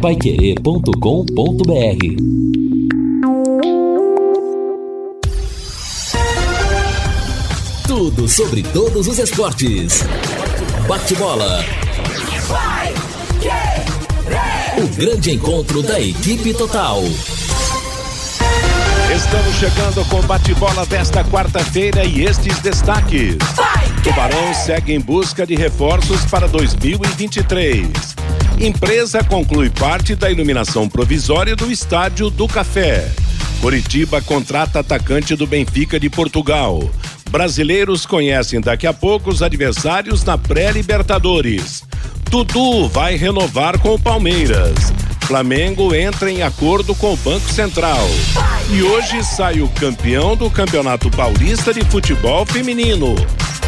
paiquerê.com.br Tudo sobre todos os esportes. Bate-bola. O grande encontro da equipe total. Estamos chegando com o bate-bola desta quarta-feira e estes destaques. Tubarão segue em busca de reforços para 2023. Empresa conclui parte da iluminação provisória do estádio do Café. Curitiba contrata atacante do Benfica de Portugal. Brasileiros conhecem daqui a pouco os adversários na pré-Libertadores. Dudu vai renovar com o Palmeiras. Flamengo entra em acordo com o Banco Central. E hoje sai o campeão do Campeonato Paulista de Futebol Feminino.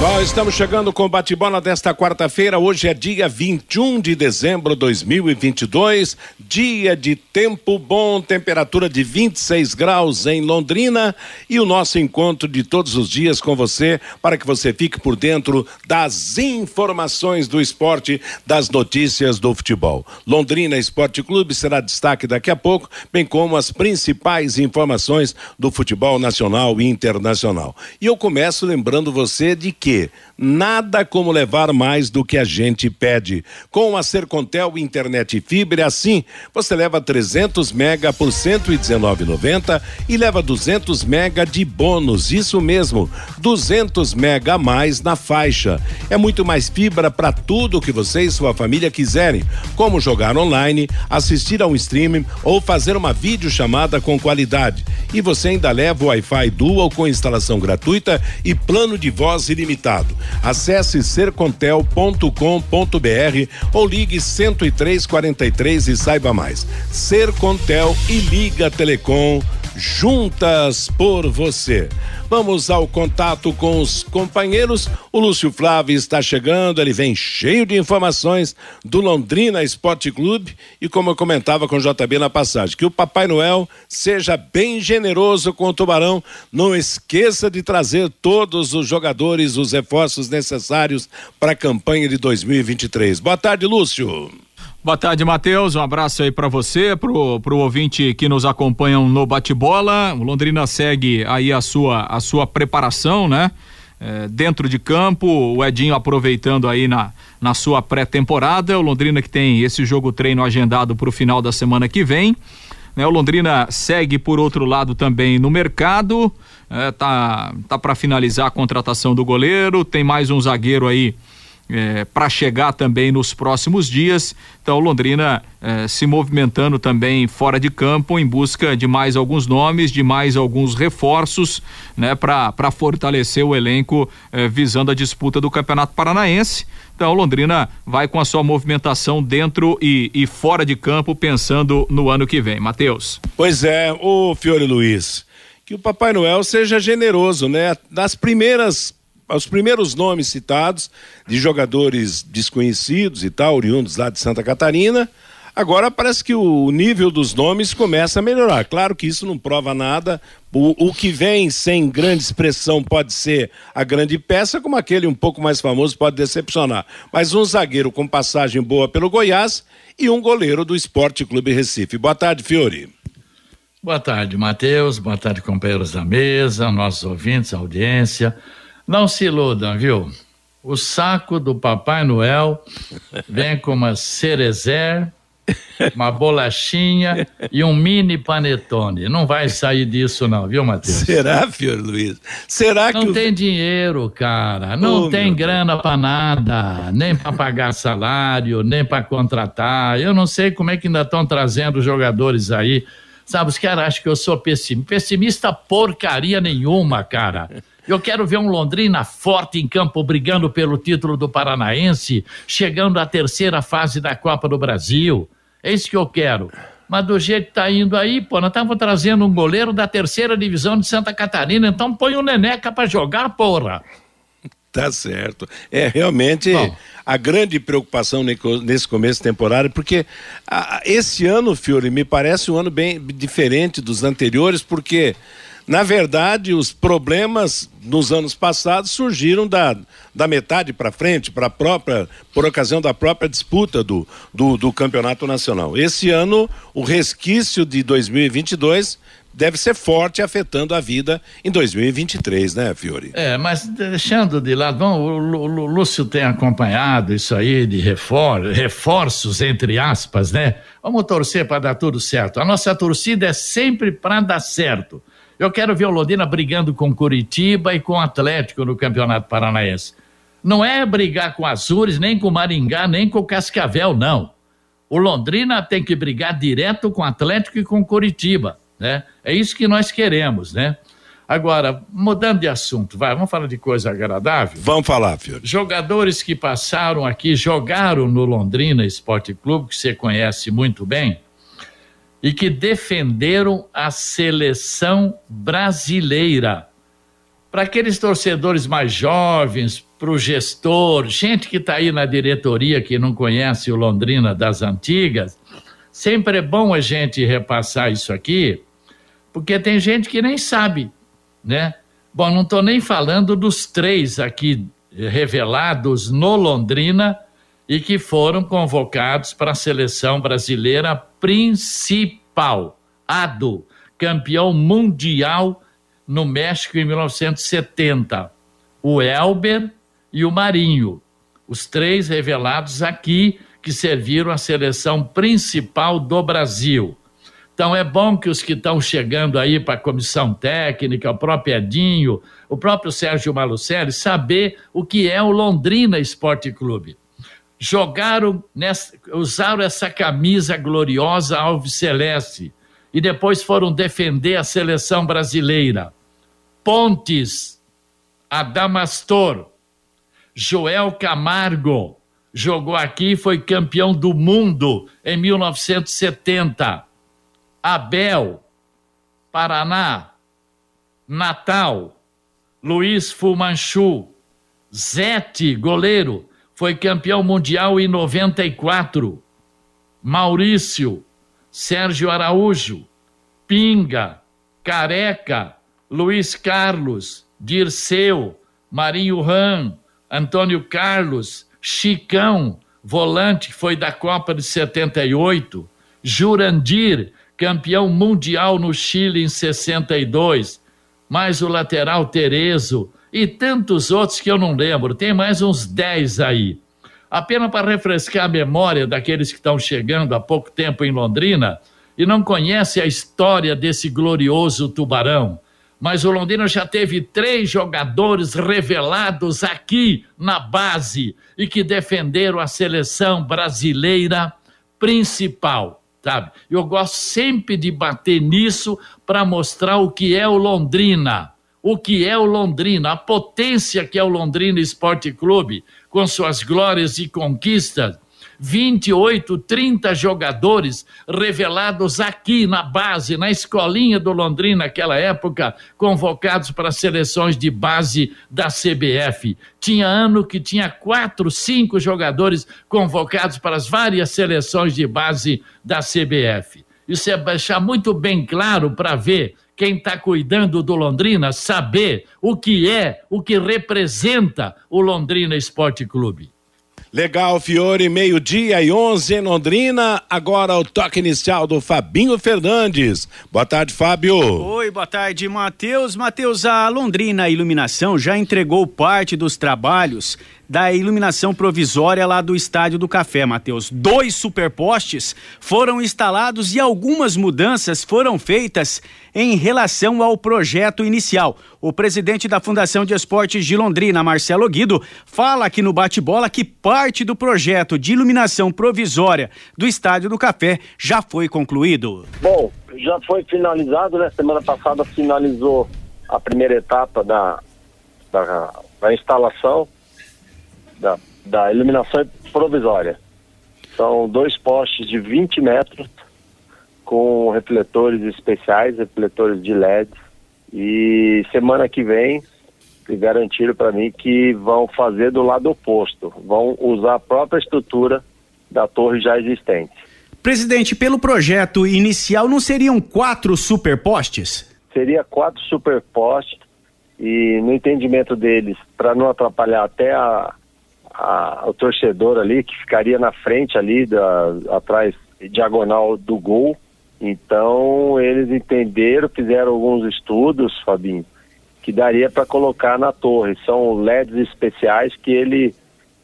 Nós estamos chegando com o bate-bola desta quarta-feira. Hoje é dia 21 de dezembro de 2022, dia de tempo bom, temperatura de 26 graus em Londrina e o nosso encontro de todos os dias com você para que você fique por dentro das informações do esporte, das notícias do futebol. Londrina Esporte Clube será destaque daqui a pouco, bem como as principais informações do futebol nacional e internacional. E eu começo lembrando você de que que nada como levar mais do que a gente pede. Com a Sercontel Internet e Fibra, assim, você leva 300 mega por 119,90 e leva 200 mega de bônus. Isso mesmo, 200 mega a mais na faixa. É muito mais fibra para tudo que você e sua família quiserem, como jogar online, assistir a um streaming ou fazer uma videochamada com qualidade. E você ainda leva o Wi-Fi Dual com instalação gratuita e plano de voz ilimitado limitado. Acesse sercontel.com.br ou ligue 10343 e saiba mais. Sercontel e Liga Telecom juntas por você. Vamos ao contato com os companheiros. O Lúcio Flávio está chegando, ele vem cheio de informações do Londrina Esporte Clube e como eu comentava com o JB na passagem, que o Papai Noel seja bem generoso com o Tubarão, não esqueça de trazer todos os jogadores, os reforços necessários para a campanha de 2023. Boa tarde, Lúcio. Boa tarde, Matheus. Um abraço aí para você, pro, pro ouvinte que nos acompanham no bate-bola. O Londrina segue aí a sua, a sua preparação, né? É, dentro de campo, o Edinho aproveitando aí na, na sua pré-temporada. O Londrina que tem esse jogo treino agendado para o final da semana que vem. Né? O Londrina segue por outro lado também no mercado. É, tá tá para finalizar a contratação do goleiro. Tem mais um zagueiro aí é, para chegar também nos próximos dias. Então, Londrina é, se movimentando também fora de campo em busca de mais alguns nomes, de mais alguns reforços, né, para fortalecer o elenco é, visando a disputa do Campeonato Paranaense. Então, Londrina vai com a sua movimentação dentro e, e fora de campo, pensando no ano que vem. Matheus. Pois é, o Fiore Luiz, que o Papai Noel seja generoso, né? Das primeiras os primeiros nomes citados de jogadores desconhecidos e tal, oriundos lá de Santa Catarina. Agora parece que o nível dos nomes começa a melhorar. Claro que isso não prova nada. O, o, que vem sem grande expressão pode ser a grande peça, como aquele um pouco mais famoso pode decepcionar. Mas um zagueiro com passagem boa pelo Goiás e um goleiro do Esporte Clube Recife. Boa tarde, Fiore. Boa tarde, Matheus. Boa tarde, companheiros da mesa, nossos ouvintes, audiência. Não se iludam, viu? O saco do Papai Noel vem com uma cerezer, uma bolachinha e um mini panetone. Não vai sair disso não, viu, Matheus? Será, filho Luiz? Será não que... Não tem o... dinheiro, cara. Não oh, tem grana para nada. Nem para pagar salário, nem para contratar. Eu não sei como é que ainda estão trazendo jogadores aí. Sabe, os caras acham que eu sou pessimista. Pessimista porcaria nenhuma, cara. Eu quero ver um Londrina forte em campo, brigando pelo título do Paranaense, chegando à terceira fase da Copa do Brasil. É isso que eu quero. Mas do jeito que tá indo aí, pô, nós estamos trazendo um goleiro da terceira divisão de Santa Catarina, então põe o Neneca para jogar, porra. Tá certo. É realmente Bom. a grande preocupação nesse começo de temporada, porque a, esse ano, Fiore, me parece um ano bem diferente dos anteriores, porque na verdade, os problemas nos anos passados surgiram da, da metade para frente, para própria, por ocasião da própria disputa do, do, do, campeonato nacional. Esse ano, o resquício de 2022 deve ser forte, afetando a vida em 2023, né, Fiore? É, mas deixando de lado, bom, o, Lúcio tem acompanhado isso aí de refor, reforços, entre aspas, né? Vamos torcer para dar tudo certo. A nossa torcida é sempre para dar certo. Eu quero ver o Londrina brigando com Curitiba e com o Atlético no Campeonato Paranaense. Não é brigar com Azures, nem com Maringá, nem com Cascavel, não. O Londrina tem que brigar direto com Atlético e com Curitiba, né? É isso que nós queremos, né? Agora, mudando de assunto, vai, vamos falar de coisa agradável? Vamos falar, filho. Jogadores que passaram aqui, jogaram no Londrina Esporte Clube, que você conhece muito bem, e que defenderam a seleção brasileira. Para aqueles torcedores mais jovens, para o gestor, gente que está aí na diretoria que não conhece o Londrina das antigas, sempre é bom a gente repassar isso aqui, porque tem gente que nem sabe, né? Bom, não estou nem falando dos três aqui revelados no Londrina e que foram convocados para a seleção brasileira principal. Ado, campeão mundial no México em 1970. O Elber e o Marinho, os três revelados aqui que serviram à seleção principal do Brasil. Então é bom que os que estão chegando aí para a comissão técnica, o próprio Edinho, o próprio Sérgio Malucelli, saber o que é o Londrina Esporte Clube jogaram, nessa, usaram essa camisa gloriosa alves celeste e depois foram defender a seleção brasileira. Pontes, Adamastor, Joel Camargo jogou aqui e foi campeão do mundo em 1970. Abel, Paraná, Natal, Luiz Fumanchu, Zete, goleiro, foi campeão mundial em 94. Maurício, Sérgio Araújo, Pinga, Careca, Luiz Carlos, Dirceu, Marinho Ram, Antônio Carlos, Chicão, volante foi da Copa de 78, Jurandir, campeão mundial no Chile em 62, mais o lateral Terezo, e tantos outros que eu não lembro, tem mais uns 10 aí. Apenas para refrescar a memória daqueles que estão chegando há pouco tempo em Londrina e não conhecem a história desse glorioso tubarão. Mas o Londrina já teve três jogadores revelados aqui na base e que defenderam a seleção brasileira principal, sabe? Eu gosto sempre de bater nisso para mostrar o que é o Londrina o que é o Londrina, a potência que é o Londrina Esporte Clube, com suas glórias e conquistas. 28, 30 jogadores revelados aqui na base, na escolinha do Londrina, naquela época, convocados para seleções de base da CBF. Tinha ano que tinha quatro, cinco jogadores convocados para as várias seleções de base da CBF. Isso é deixar muito bem claro para ver quem está cuidando do Londrina saber o que é, o que representa o Londrina Esporte Clube. Legal, Fiore, meio-dia e 11 em Londrina. Agora o toque inicial do Fabinho Fernandes. Boa tarde, Fábio. Oi, boa tarde, Matheus. Matheus, a Londrina Iluminação já entregou parte dos trabalhos da iluminação provisória lá do Estádio do Café, Matheus. Dois superpostes foram instalados e algumas mudanças foram feitas em relação ao projeto inicial. O presidente da Fundação de Esportes de Londrina, Marcelo Guido, fala aqui no bate-bola que parte do projeto de iluminação provisória do Estádio do Café já foi concluído. Bom, já foi finalizado, né? Semana passada finalizou a primeira etapa da, da, da instalação da, da iluminação provisória. São dois postes de 20 metros com refletores especiais, refletores de LED. E semana que vem garantiram para mim que vão fazer do lado oposto, vão usar a própria estrutura da torre já existente. Presidente, pelo projeto inicial não seriam quatro superpostes? Seria quatro superpostes e no entendimento deles, para não atrapalhar até a, a, o torcedor ali, que ficaria na frente ali, da, atrás, diagonal do gol. Então eles entenderam, fizeram alguns estudos, Fabinho, que daria para colocar na torre. São LEDs especiais que ele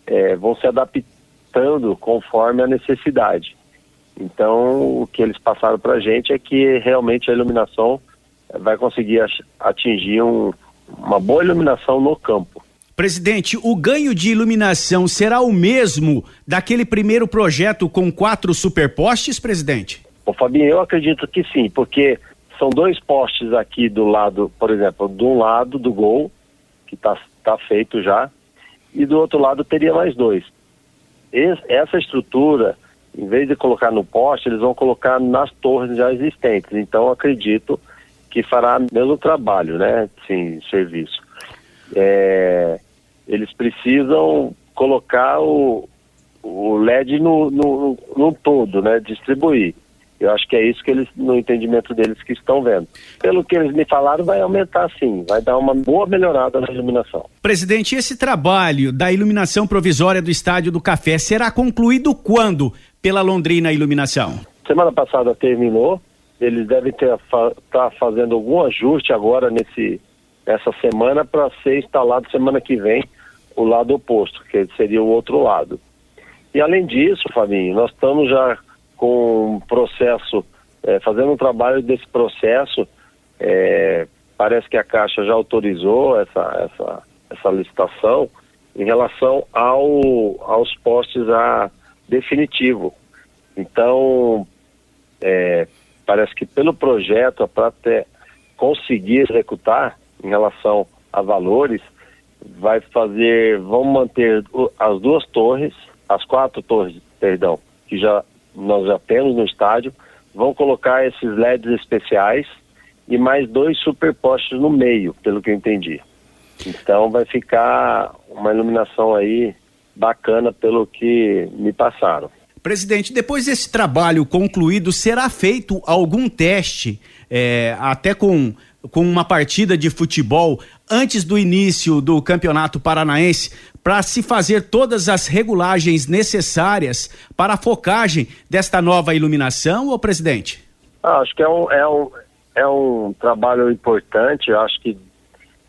é, vão se adaptando conforme a necessidade. Então o que eles passaram para a gente é que realmente a iluminação vai conseguir atingir um, uma boa iluminação no campo. Presidente, o ganho de iluminação será o mesmo daquele primeiro projeto com quatro superpostes, presidente? Ô Fabinho, eu acredito que sim, porque são dois postes aqui do lado, por exemplo, de um lado do gol, que está tá feito já, e do outro lado teria mais dois. Esse, essa estrutura, em vez de colocar no poste, eles vão colocar nas torres já existentes. Então, acredito que fará mesmo trabalho, né? Sim, serviço. É, eles precisam colocar o, o LED no, no, no todo, né? Distribuir. Eu acho que é isso que eles, no entendimento deles, que estão vendo. Pelo que eles me falaram, vai aumentar sim, vai dar uma boa melhorada na iluminação. Presidente, esse trabalho da iluminação provisória do Estádio do Café será concluído quando pela Londrina Iluminação? Semana passada terminou, eles devem estar tá fazendo algum ajuste agora nesse, nessa semana para ser instalado semana que vem o lado oposto, que seria o outro lado. E além disso, Fabinho, nós estamos já com um processo, é, fazendo um trabalho desse processo, é, parece que a Caixa já autorizou essa, essa, essa licitação em relação ao, aos postes a definitivo. Então, é, parece que pelo projeto, para conseguir executar em relação a valores, vai fazer, vamos manter as duas torres, as quatro torres, perdão, que já nós já temos no estádio, vão colocar esses LEDs especiais e mais dois superpostos no meio, pelo que eu entendi. Então vai ficar uma iluminação aí bacana pelo que me passaram. Presidente, depois desse trabalho concluído, será feito algum teste, é, até com, com uma partida de futebol, antes do início do Campeonato Paranaense, para se fazer todas as regulagens necessárias para a focagem desta nova iluminação, ô presidente? Ah, acho que é um, é, um, é um trabalho importante, acho que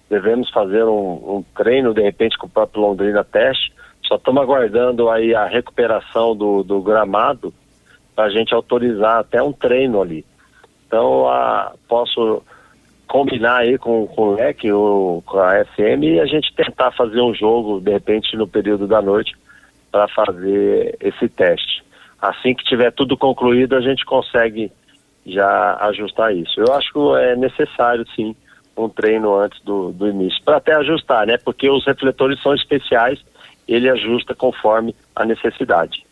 devemos fazer um, um treino, de repente, com o próprio Londrina Teste, só estamos aguardando aí a recuperação do, do gramado para a gente autorizar até um treino ali. Então, a, posso combinar aí com, com o LEC, ou com a SM, e a gente tentar fazer um jogo, de repente, no período da noite, para fazer esse teste. Assim que tiver tudo concluído, a gente consegue já ajustar isso. Eu acho que é necessário, sim, um treino antes do, do início, para até ajustar, né? Porque os refletores são especiais ele ajusta conforme a necessidade.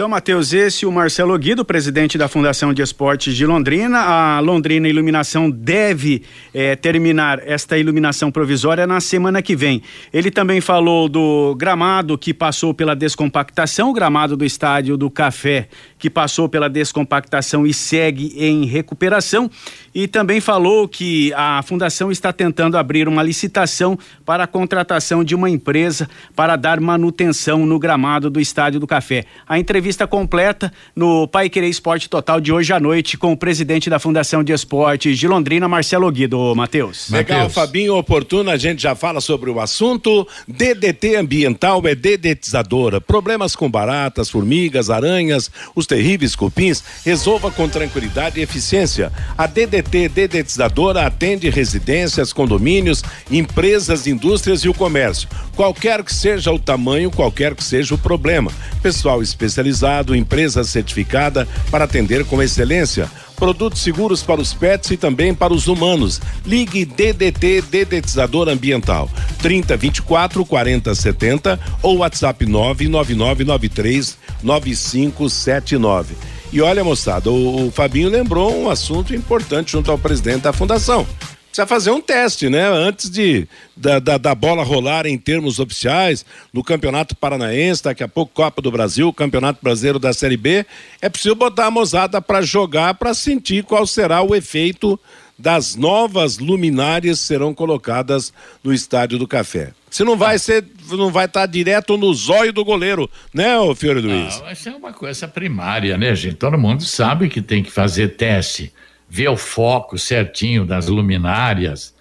Então, Matheus, esse o Marcelo Guido, presidente da Fundação de Esportes de Londrina. A Londrina Iluminação deve eh, terminar esta iluminação provisória na semana que vem. Ele também falou do gramado que passou pela descompactação, o gramado do estádio do Café, que passou pela descompactação e segue em recuperação. E também falou que a Fundação está tentando abrir uma licitação para a contratação de uma empresa para dar manutenção no gramado do estádio do Café. A entrevista completa no Pai Querer Esporte Total de hoje à noite com o presidente da Fundação de Esportes de Londrina, Marcelo Guido. Matheus. Legal. Fabinho, oportuno, a gente já fala sobre o assunto. DDT ambiental é dedetizadora. Problemas com baratas, formigas, aranhas, os terríveis cupins, resolva com tranquilidade e eficiência. A DDT dedetizadora atende residências, condomínios, empresas, indústrias e o comércio. Qualquer que seja o tamanho, qualquer que seja o problema. Pessoal especializado empresa certificada para atender com excelência. Produtos seguros para os pets e também para os humanos. Ligue DDT Dedetizador Ambiental 30 24 40 70 ou WhatsApp 99993 9579. E olha, moçada, o, o Fabinho lembrou um assunto importante junto ao presidente da fundação precisa fazer um teste, né? Antes de da, da, da, bola rolar em termos oficiais, no Campeonato Paranaense, daqui a pouco Copa do Brasil, Campeonato Brasileiro da Série B, é preciso botar a mozada para jogar, para sentir qual será o efeito das novas luminárias que serão colocadas no Estádio do Café. Se não vai ser, não vai estar tá direto no zóio do goleiro, né, ô Fiore Luiz? Não, isso é uma coisa primária, né, gente? Todo mundo sabe que tem que fazer teste ver o foco certinho das luminárias,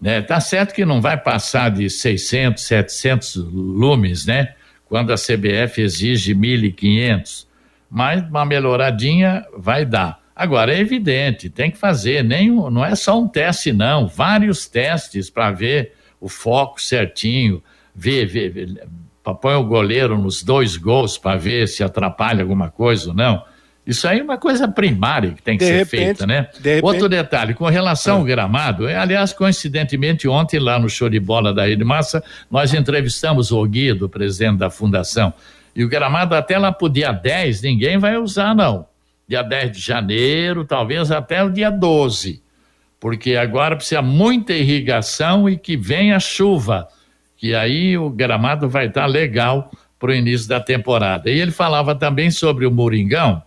né? Tá certo que não vai passar de 600, 700 lumes, né? Quando a CBF exige 1.500, mas uma melhoradinha vai dar. Agora é evidente, tem que fazer, nem não é só um teste não, vários testes para ver o foco certinho, ver, ver, ver põe o goleiro nos dois gols para ver se atrapalha alguma coisa ou não. Isso aí é uma coisa primária que tem que de ser repente, feita, né? De. Outro detalhe, com relação ah. ao gramado, é, aliás, coincidentemente, ontem lá no show de bola da Rede Massa, nós entrevistamos o Guido, presidente da fundação, e o gramado até lá pro dia 10, ninguém vai usar, não. Dia 10 de janeiro, talvez até o dia 12, porque agora precisa muita irrigação e que venha chuva, que aí o gramado vai estar tá legal para o início da temporada. E ele falava também sobre o Moringão,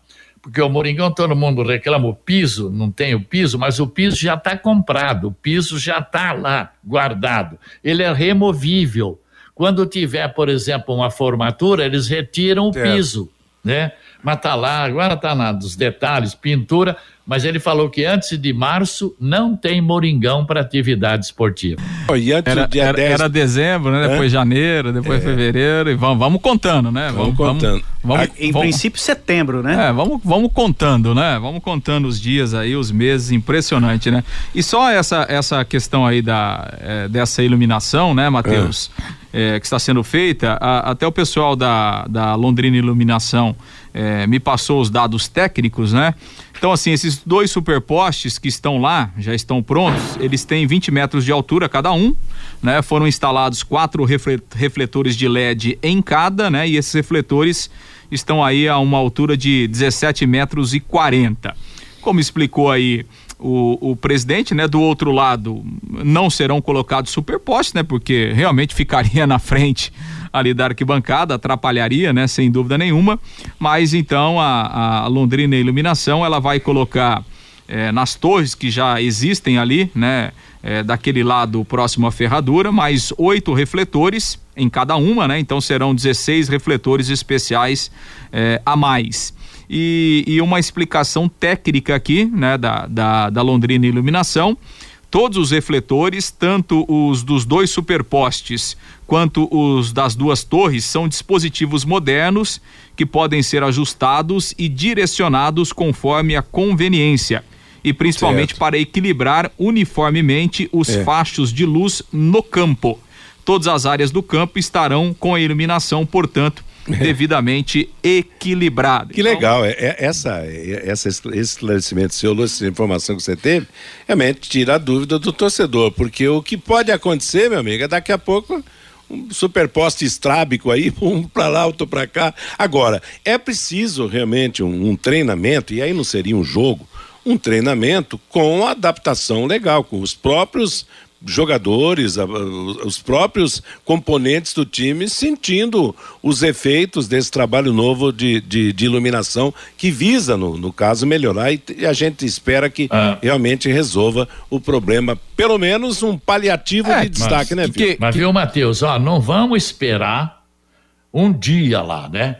porque o Moringão todo mundo reclama o piso, não tem o piso, mas o piso já está comprado, o piso já está lá guardado, ele é removível. Quando tiver, por exemplo, uma formatura, eles retiram o piso, né? Mas está lá, agora está lá dos detalhes, pintura, mas ele falou que antes de março não tem Moringão para atividade esportiva. E antes era, do dia era, 10... era dezembro, né? Depois janeiro, depois é. fevereiro, e vamos, vamos contando, né? Vamos, vamos contando. Vamos, ah, em vamos, princípio, setembro, né? É, vamos, vamos contando, né? Vamos contando os dias aí, os meses, impressionante, né? E só essa, essa questão aí da, é, dessa iluminação, né, Matheus? É. é que está sendo feita, a, até o pessoal da, da Londrina Iluminação é, me passou os dados técnicos, né? Então, assim, esses dois superpostes que estão lá, já estão prontos, eles têm 20 metros de altura cada um, né? Foram instalados quatro refletores de LED em cada, né? E esses refletores estão aí a uma altura de 17 metros e 40. Como explicou aí o, o, presidente, né? Do outro lado, não serão colocados superpostes, né? Porque realmente ficaria na frente ali da arquibancada, atrapalharia, né? Sem dúvida nenhuma. Mas então a, a Londrina Iluminação ela vai colocar é, nas torres que já existem ali, né? É, daquele lado próximo à ferradura, mais oito refletores em cada uma, né? Então serão 16 refletores especiais é, a mais. E, e, uma explicação técnica aqui, né, da, da, da Londrina Iluminação. Todos os refletores, tanto os dos dois superpostes quanto os das duas torres, são dispositivos modernos que podem ser ajustados e direcionados conforme a conveniência e principalmente certo. para equilibrar uniformemente os é. fachos de luz no campo. Todas as áreas do campo estarão com a iluminação, portanto, devidamente equilibrada. Que então, legal, é, é, essa, é, esse esclarecimento seu, essa informação que você teve, realmente tira a dúvida do torcedor, porque o que pode acontecer, meu amigo, é daqui a pouco um superposto estrábico aí, um para lá, outro para cá. Agora, é preciso realmente um, um, treinamento, e aí não seria um jogo, um treinamento com adaptação legal, com os próprios jogadores, os próprios componentes do time sentindo os efeitos desse trabalho novo de, de, de iluminação que visa, no, no caso, melhorar e, e a gente espera que ah. realmente resolva o problema, pelo menos um paliativo é, de destaque, mas, né, que, Mas viu, Matheus, ó, não vamos esperar um dia lá, né?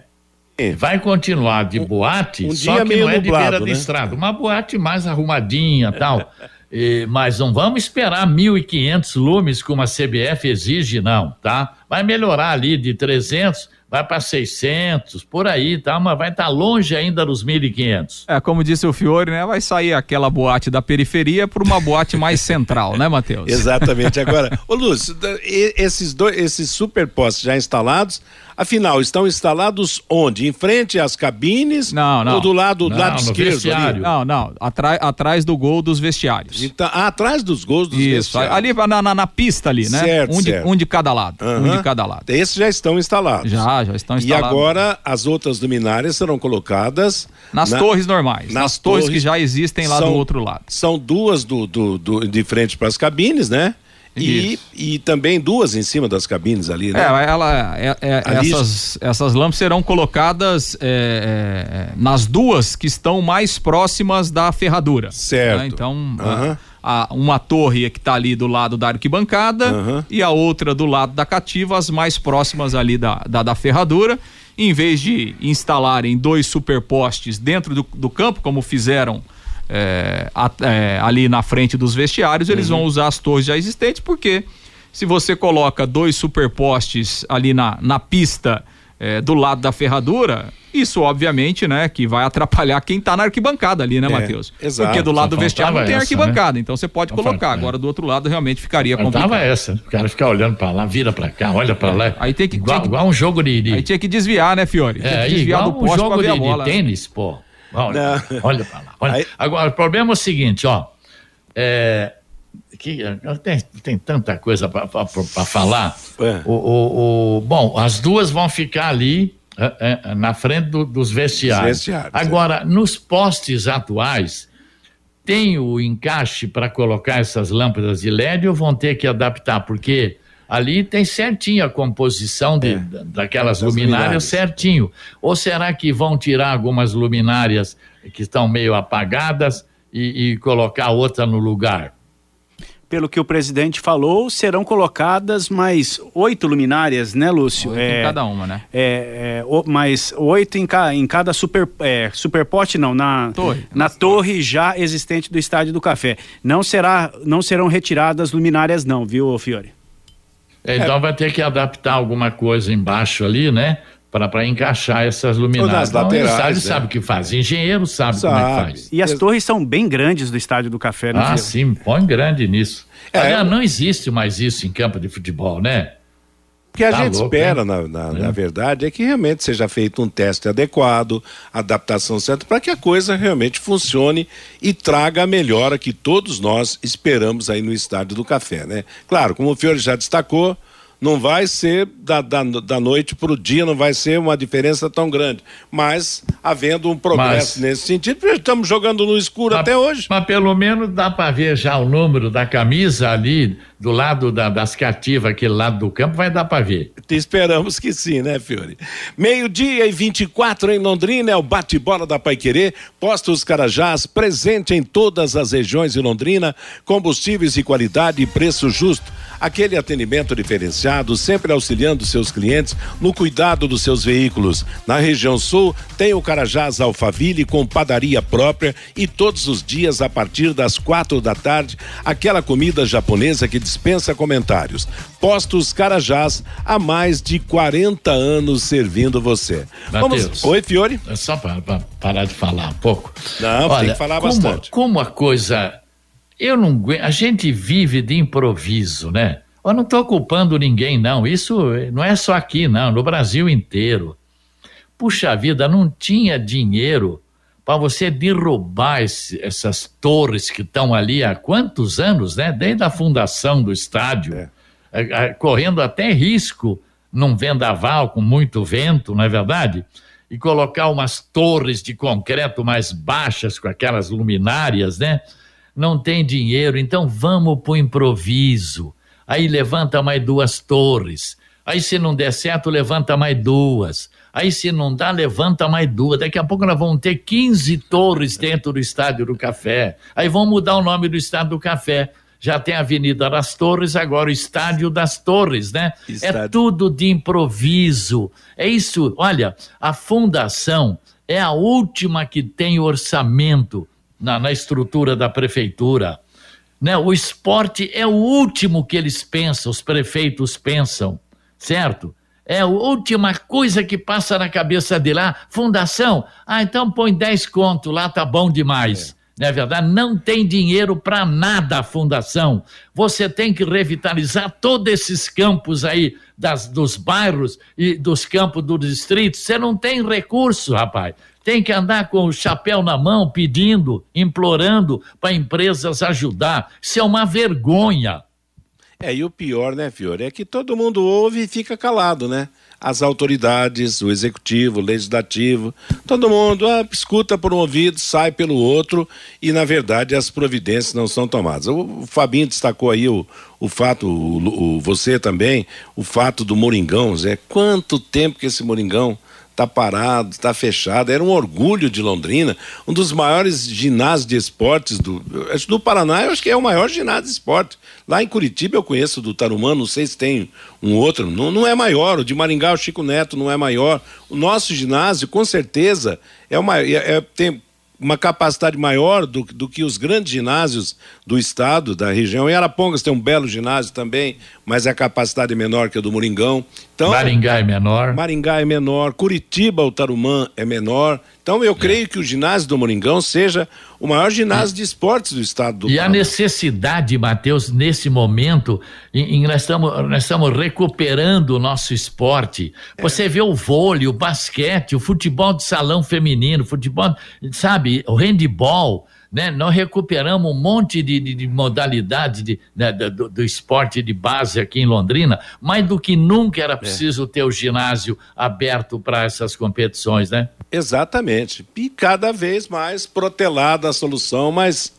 É. Vai continuar de boate, um, um só que não é de beira né? de estrada, uma boate mais arrumadinha tal. E, mas não vamos esperar 1.500 lumes como a CBF exige, não, tá? Vai melhorar ali de 300, vai para 600, por aí, tá? Mas vai estar tá longe ainda dos 1.500. É, como disse o Fiore, né? Vai sair aquela boate da periferia para uma boate mais central, né, Matheus? Exatamente. Agora, ô Lúcio, esses dois, esses superpostos já instalados, Afinal, estão instalados onde? Em frente às cabines? Não, não. Ou do lado, não, lado esquerdo? Vestiário. Não, não. Atrás, atrás do gol dos vestiários. Então, ah, atrás dos gols dos Isso, vestiários. ali na, na, na, pista ali, né? Certo, um, certo. De, um de cada lado. Uhum. Um de cada lado. Esses já estão instalados. Já, já estão instalados. E agora as outras luminárias serão colocadas nas na, torres normais, nas, nas torres, torres, que já existem lá são, do outro lado. São duas do, do, do de frente para as cabines, né? E, e também duas em cima das cabines ali, né? É, ela, é, é, essas, essas lâmpadas serão colocadas é, é, é, nas duas que estão mais próximas da ferradura. Certo. Né? Então, uhum. a, a, uma torre que está ali do lado da arquibancada uhum. e a outra do lado da cativa, as mais próximas ali da, da, da ferradura. Em vez de instalarem dois superpostes dentro do, do campo, como fizeram é, a, é, ali na frente dos vestiários, eles uhum. vão usar as torres já existentes, porque se você coloca dois superpostes ali na, na pista é, do lado da ferradura, isso obviamente, né, que vai atrapalhar quem está na arquibancada ali, né, é, Matheus? Exato. Porque do lado do vestiário não tem essa, arquibancada, né? então você pode colocar. Agora do outro lado realmente ficaria complicado. Tava essa, o cara ficar olhando para lá, vira para cá, olha para lá. Aí tem que igual, que, igual, um jogo de, de, Aí tinha que desviar, né, Fiore? É, que desviar do poste um jogo de, de tênis, pô. Olha, olha para lá. Olha. Aí... Agora, o problema é o seguinte, ó. É, que, tem, tem tanta coisa para falar. É. O, o, o, bom, as duas vão ficar ali é, é, na frente do, dos vestiários. vestiários é. Agora, nos postes atuais, tem o encaixe para colocar essas lâmpadas de LED ou vão ter que adaptar? Porque ali tem certinho a composição de, é, daquelas luminárias, luminárias, certinho. Ou será que vão tirar algumas luminárias que estão meio apagadas e, e colocar outra no lugar? pelo que o presidente falou, serão colocadas mais oito luminárias, né, Lúcio? Oito é, em cada uma, né? É, é mais oito em, ca, em cada super, é, superpote, não, na torre, na torre já existente do Estádio do Café. Não, será, não serão retiradas luminárias, não, viu, Fiore? É, então vai ter que adaptar alguma coisa embaixo ali, né? Para encaixar essas luminárias. Então, laterais, sabe, é. sabe o que faz. Engenheiro sabe, sabe, como é que faz. E as torres são bem grandes do Estádio do Café, né? Ah, sim, põe grande nisso. É, Aliás, não existe mais isso em campo de futebol, né? Que a tá gente louco, espera, na, na, é. na, verdade, é que realmente seja feito um teste adequado, adaptação certa, para que a coisa realmente funcione e traga a melhora que todos nós esperamos aí no Estádio do Café, né? Claro, como o Fiore já destacou, não vai ser da, da, da noite para o dia, não vai ser uma diferença tão grande. Mas havendo um progresso mas, nesse sentido, estamos jogando no escuro mas, até hoje. Mas pelo menos dá para ver já o número da camisa ali, do lado da, das cativas, aquele lado do campo, vai dar para ver. Esperamos que sim, né, Fiore? Meio-dia e 24 em Londrina, é o bate-bola da Paiquerê, Postos Carajás, presente em todas as regiões de Londrina, combustíveis de qualidade e preço justo aquele atendimento diferenciado, sempre auxiliando seus clientes no cuidado dos seus veículos. Na região sul, tem o Carajás Alfaville com padaria própria e todos os dias a partir das quatro da tarde, aquela comida japonesa que dispensa comentários. Postos Carajás há mais de 40 anos servindo você. Vamos... Oi, Fiore? É só para parar de falar um pouco. Não, Olha, tem que falar como, bastante. Como a coisa eu não a gente vive de improviso, né? Eu não estou culpando ninguém, não. Isso não é só aqui, não, no Brasil inteiro. Puxa vida, não tinha dinheiro para você derrubar esse, essas torres que estão ali há quantos anos, né? Desde a fundação do estádio, é. É, é, correndo até risco num vendaval com muito vento, não é verdade? E colocar umas torres de concreto mais baixas com aquelas luminárias, né? Não tem dinheiro, então vamos pro improviso. Aí levanta mais duas torres. Aí se não der certo, levanta mais duas. Aí se não dá, levanta mais duas. Daqui a pouco nós vamos ter 15 torres dentro do Estádio do Café. Aí vão mudar o nome do Estádio do Café. Já tem a Avenida das Torres, agora o Estádio das Torres, né? É Estádio. É tudo de improviso. É isso. Olha, a fundação é a última que tem orçamento na, na estrutura da prefeitura. Né? O esporte é o último que eles pensam, os prefeitos pensam, certo? É a última coisa que passa na cabeça de lá. Fundação, ah, então põe 10 conto lá, tá bom demais. É. Não é verdade? Não tem dinheiro para nada a fundação. Você tem que revitalizar todos esses campos aí das, dos bairros e dos campos do distrito. Você não tem recurso, rapaz tem que andar com o chapéu na mão, pedindo, implorando para empresas ajudar. Isso é uma vergonha. É, e o pior, né, Fiore, é que todo mundo ouve e fica calado, né? As autoridades, o executivo, o legislativo, todo mundo ah, escuta por um ouvido, sai pelo outro e, na verdade, as providências não são tomadas. O, o Fabinho destacou aí o, o fato, o, o, você também, o fato do Moringão, Zé. Quanto tempo que esse Moringão está parado, está fechado. Era um orgulho de Londrina, um dos maiores ginásios de esportes do, do Paraná. Eu acho que é o maior ginásio de esporte. Lá em Curitiba eu conheço do Tarumã, não sei se tem um outro. Não, não é maior. O de Maringá, o Chico Neto, não é maior. O nosso ginásio, com certeza, é uma, é, é, tem, uma capacidade maior do, do que os grandes ginásios do estado, da região. Em Arapongas tem um belo ginásio também, mas a capacidade é menor que a do Moringão. Então, Maringá é menor. Maringá é menor, Curitiba, o Tarumã é menor. Então eu é. creio que o ginásio do Moringão seja o maior ginásio de esportes do estado do E Paraná. a necessidade, Matheus, nesse momento, em, em, nós, estamos, nós estamos recuperando o nosso esporte. É. Você vê o vôlei, o basquete, o futebol de salão feminino, futebol, sabe, o handball né? Nós recuperamos um monte de, de, de modalidade de, né, do, do, esporte de base aqui em Londrina, mais do que nunca era é. preciso é. ter o ginásio aberto para essas competições, né? Exatamente. E cada vez mais protelada a solução, mas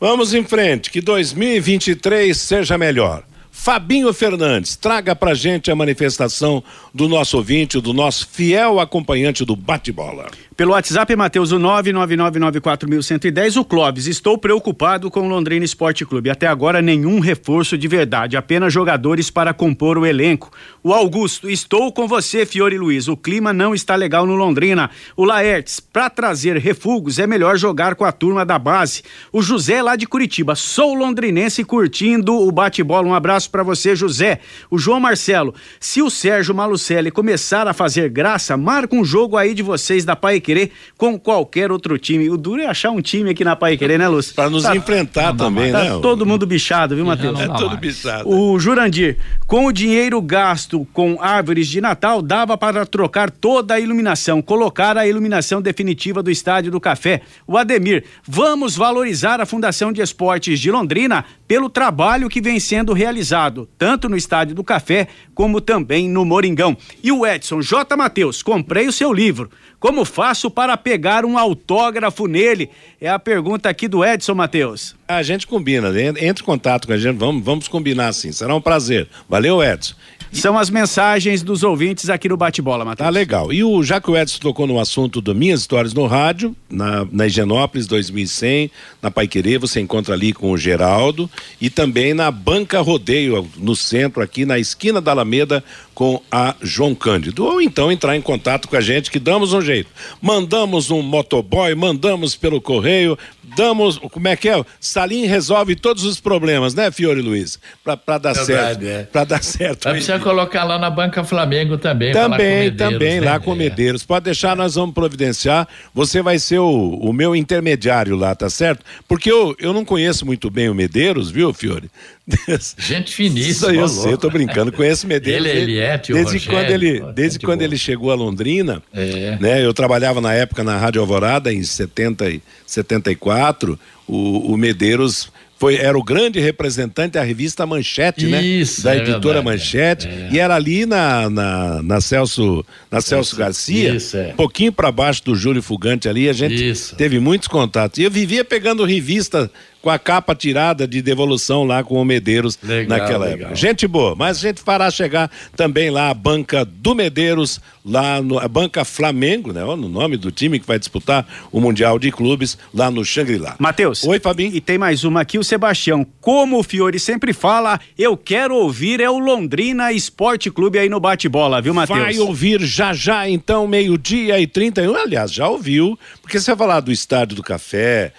vamos em frente, que 2023 seja melhor. Fabinho Fernandes, traga pra gente a manifestação do nosso ouvinte, do nosso fiel acompanhante do bate-bola. Pelo WhatsApp, Matheus, o 99994110, o Clóvis. Estou preocupado com o Londrina Esporte Clube. Até agora, nenhum reforço de verdade, apenas jogadores para compor o elenco. O Augusto, estou com você, Fiore Luiz. O clima não está legal no Londrina. O Laertes, para trazer refugos, é melhor jogar com a turma da base. O José, lá de Curitiba, sou londrinense curtindo o bate-bola. Um abraço para você, José. O João Marcelo, se o Sérgio Malucelli começar a fazer graça, marca um jogo aí de vocês da Pai Querer com qualquer outro time. O duro é achar um time aqui na Pai Querer, né, Lúcio? Para nos tá, enfrentar também, tá né? Tá todo mundo bichado, viu, Matheus? É todo bichado. O Jurandir, com o dinheiro gasto com árvores de Natal, dava para trocar toda a iluminação, colocar a iluminação definitiva do Estádio do Café. O Ademir, vamos valorizar a Fundação de Esportes de Londrina pelo trabalho que vem sendo realizado, tanto no Estádio do Café como também no Moringão. E o Edson J. Matheus, comprei o seu livro. Como faço para pegar um autógrafo nele? É a pergunta aqui do Edson Matheus. A gente combina, entre em contato com a gente, vamos, vamos combinar assim. Será um prazer. Valeu, Edson. São as mensagens dos ouvintes aqui no Bate-Bola, Matheus. Tá legal. E o, já que o Edson tocou no assunto das Minhas Histórias no Rádio, na, na Higienópolis 2100, na Paiquerê, você encontra ali com o Geraldo e também na Banca Rodeio, no centro, aqui na esquina da Alameda, com a João Cândido. Ou então entrar em contato com a gente, que damos um jeito. Mandamos um motoboy, mandamos pelo correio, damos. Como é que é? Salim resolve todos os problemas, né, Fiore Luiz? Para dar certo. É. Para dar certo. Precisa colocar lá na Banca Flamengo também. Também, também, né? lá com Medeiros. Pode deixar, nós vamos providenciar. Você vai ser o, o meu intermediário lá, tá certo? Porque eu, eu não conheço muito bem o Medeiros, viu, Fiore? Gente finíssima. Isso aí eu sei, eu tô brincando. Conheço Medeiros. Ele, ele é, tio Desde Rogério, quando ele, desde quando ele chegou a Londrina, é. né? Eu trabalhava na época na Rádio Alvorada em 70 e 74. O, o Medeiros foi, era o grande representante da revista Manchete, né? Isso, né? Da é editora verdade, Manchete. É. E era ali na, na, na Celso, na Celso, Celso Garcia, isso, é. um pouquinho para baixo do Júlio Fugante ali, a gente isso. teve muitos contatos. E eu vivia pegando revista com a capa tirada de devolução lá com o Medeiros legal, naquela legal. época. Gente boa, mas a gente fará chegar também lá a banca do Medeiros, lá no, a banca Flamengo, né? No nome do time que vai disputar o Mundial de Clubes lá no Xangri-Lá. Matheus. Oi, Fabinho. E tem mais uma aqui, o Sebastião. Como o Fiore sempre fala, eu quero ouvir é o Londrina Esporte Clube aí no bate-bola, viu, Matheus? Vai ouvir já já, então, meio-dia e 31. Aliás, já ouviu, porque você vai falar do Estádio do Café,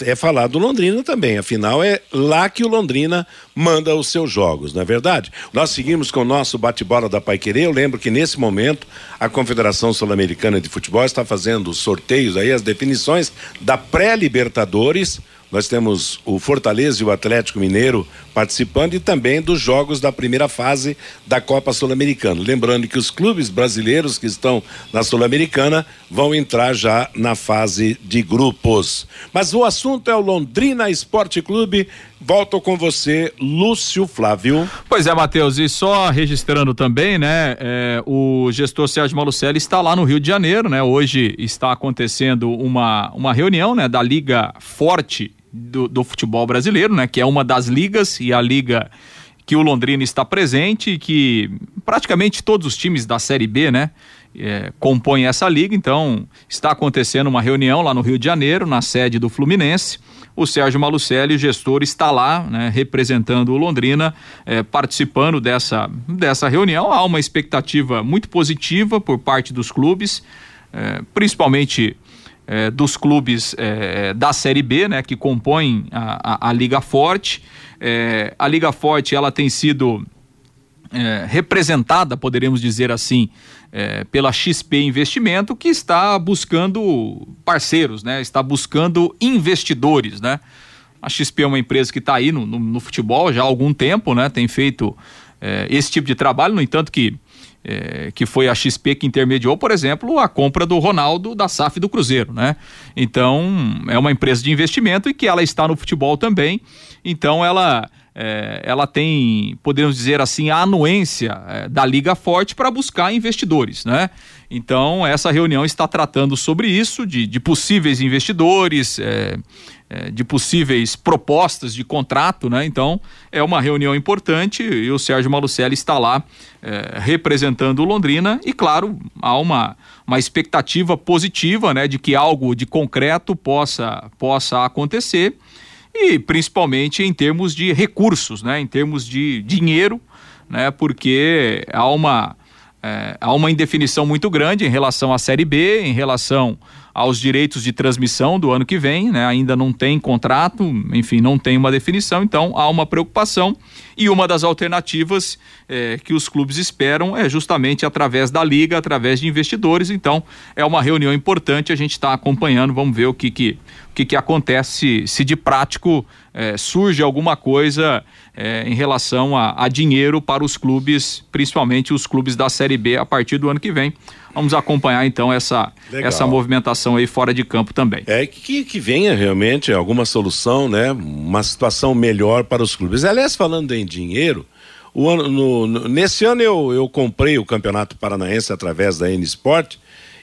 é falar do Londrina também. Afinal, é lá que o Londrina manda os seus jogos, não é verdade? Nós seguimos com o nosso bate-bola da Paiquerê. Eu lembro que nesse momento a Confederação Sul-Americana de Futebol está fazendo os sorteios aí, as definições da pré-Libertadores nós temos o Fortaleza e o Atlético Mineiro participando e também dos jogos da primeira fase da Copa Sul-Americana. Lembrando que os clubes brasileiros que estão na Sul-Americana vão entrar já na fase de grupos. Mas o assunto é o Londrina Esporte Clube. Volto com você, Lúcio Flávio. Pois é, Matheus, e só registrando também, né? É, o gestor Sérgio Malucelli está lá no Rio de Janeiro, né? Hoje está acontecendo uma, uma reunião, né? Da Liga Forte do, do futebol brasileiro, né? Que é uma das ligas e a liga que o Londrina está presente e que praticamente todos os times da Série B, né? É, compõem essa liga, então está acontecendo uma reunião lá no Rio de Janeiro, na sede do Fluminense. O Sérgio Malucelli, gestor, está lá, né, representando o Londrina, é, participando dessa, dessa reunião. Há uma expectativa muito positiva por parte dos clubes, é, principalmente é, dos clubes é, da Série B, né, que compõem a, a, a Liga Forte. É, a Liga Forte ela tem sido é, representada, poderíamos dizer assim, é, pela XP Investimento, que está buscando parceiros, né, está buscando investidores, né. A XP é uma empresa que está aí no, no, no, futebol já há algum tempo, né, tem feito é, esse tipo de trabalho, no entanto que é, que foi a XP que intermediou, por exemplo, a compra do Ronaldo da SAF do Cruzeiro, né? Então, é uma empresa de investimento e que ela está no futebol também. Então, ela é, ela tem, podemos dizer assim, a anuência é, da Liga Forte para buscar investidores, né? Então, essa reunião está tratando sobre isso, de, de possíveis investidores, é, de possíveis propostas de contrato, né? Então, é uma reunião importante e o Sérgio Malucelli está lá é, representando o Londrina e, claro, há uma, uma expectativa positiva, né? De que algo de concreto possa, possa acontecer e principalmente em termos de recursos, né? Em termos de dinheiro, né? Porque há uma, é, há uma indefinição muito grande em relação à Série B, em relação aos direitos de transmissão do ano que vem, né? Ainda não tem contrato, enfim, não tem uma definição, então há uma preocupação e uma das alternativas é, que os clubes esperam é justamente através da liga, através de investidores. Então é uma reunião importante, a gente está acompanhando, vamos ver o que que o que, que acontece se de prático é, surge alguma coisa é, em relação a, a dinheiro para os clubes, principalmente os clubes da Série B a partir do ano que vem. Vamos acompanhar então essa, essa movimentação aí fora de campo também. É que, que venha realmente alguma solução, né? Uma situação melhor para os clubes. Aliás, falando em dinheiro, o ano, no, no, nesse ano eu, eu comprei o Campeonato Paranaense através da N Sport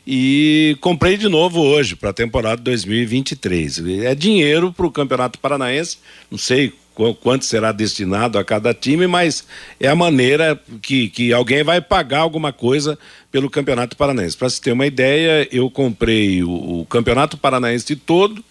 e comprei de novo hoje para a temporada 2023. É dinheiro para o Campeonato Paranaense, não sei quanto será destinado a cada time, mas é a maneira que, que alguém vai pagar alguma coisa pelo Campeonato Paranaense. Para se ter uma ideia, eu comprei o, o Campeonato Paranaense todo